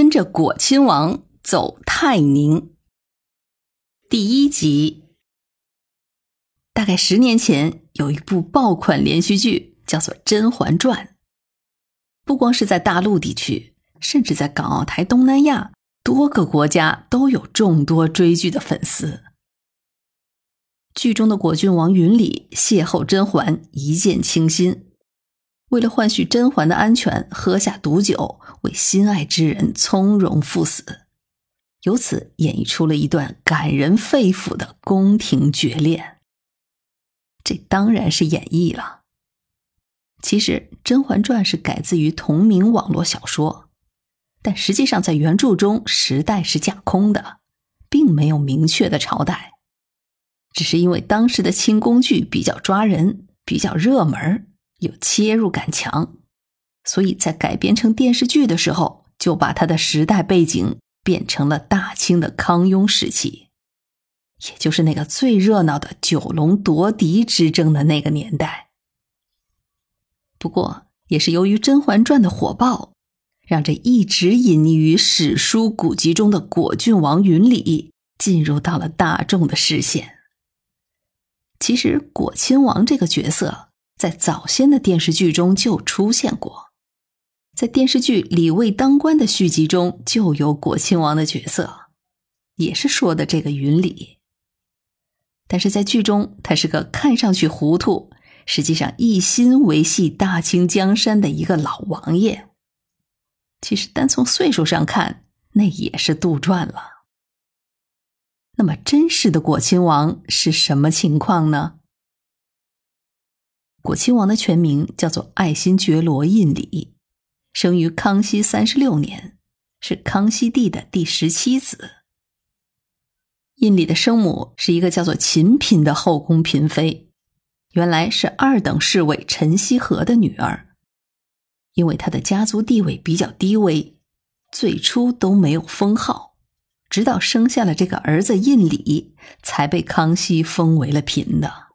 跟着果亲王走泰宁。第一集。大概十年前，有一部爆款连续剧，叫做《甄嬛传》。不光是在大陆地区，甚至在港澳台、东南亚多个国家都有众多追剧的粉丝。剧中的果郡王云里邂逅甄嬛，一见倾心。为了换取甄嬛的安全，喝下毒酒，为心爱之人从容赴死，由此演绎出了一段感人肺腑的宫廷绝恋。这当然是演绎了。其实《甄嬛传》是改自于同名网络小说，但实际上在原著中时代是架空的，并没有明确的朝代，只是因为当时的清宫剧比较抓人，比较热门。有切入感强，所以在改编成电视剧的时候，就把它的时代背景变成了大清的康雍时期，也就是那个最热闹的九龙夺嫡之争的那个年代。不过，也是由于《甄嬛传》的火爆，让这一直隐匿于史书古籍中的果郡王云里进入到了大众的视线。其实，果亲王这个角色。在早先的电视剧中就出现过，在电视剧《李卫当官》的续集中就有果亲王的角色，也是说的这个云里。但是在剧中，他是个看上去糊涂，实际上一心维系大清江山的一个老王爷。其实单从岁数上看，那也是杜撰了。那么真实的果亲王是什么情况呢？果亲王的全名叫做爱新觉罗胤礼，生于康熙三十六年，是康熙帝的第十七子。胤礼的生母是一个叫做秦嫔的后宫嫔妃，原来是二等侍卫陈希和的女儿。因为她的家族地位比较低微，最初都没有封号，直到生下了这个儿子胤礼，才被康熙封为了嫔的。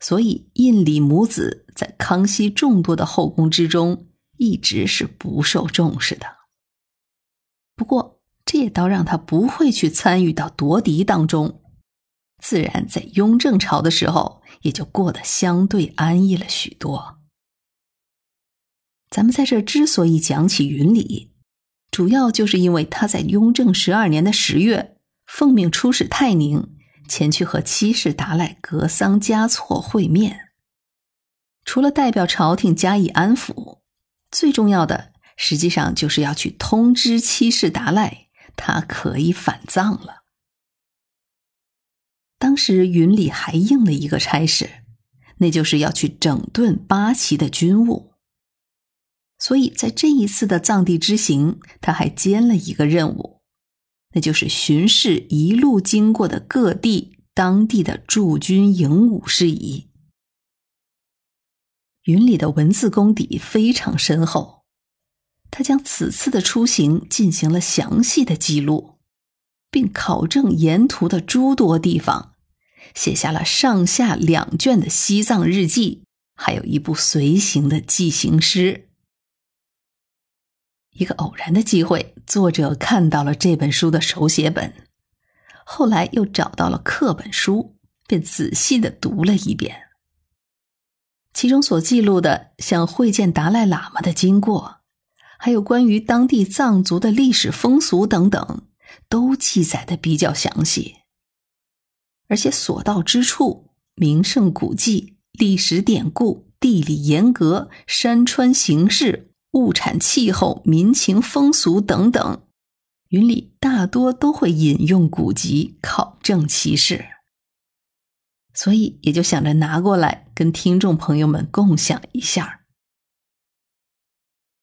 所以，胤礼母子在康熙众多的后宫之中，一直是不受重视的。不过，这也倒让他不会去参与到夺嫡当中，自然在雍正朝的时候，也就过得相对安逸了许多。咱们在这之所以讲起云里，主要就是因为他在雍正十二年的十月，奉命出使泰宁。前去和七世达赖格桑嘉措会面，除了代表朝廷加以安抚，最重要的实际上就是要去通知七世达赖，他可以返藏了。当时云里还应了一个差事，那就是要去整顿八旗的军务，所以在这一次的藏地之行，他还兼了一个任务。那就是巡视一路经过的各地当地的驻军营伍事宜。云里的文字功底非常深厚，他将此次的出行进行了详细的记录，并考证沿途的诸多地方，写下了上下两卷的西藏日记，还有一部随行的记行诗。一个偶然的机会，作者看到了这本书的手写本，后来又找到了课本书，便仔细的读了一遍。其中所记录的，像会见达赖喇嘛的经过，还有关于当地藏族的历史风俗等等，都记载的比较详细。而且所到之处，名胜古迹、历史典故、地理严格、山川形势。物产、气候、民情、风俗等等，云里大多都会引用古籍考证其事，所以也就想着拿过来跟听众朋友们共享一下。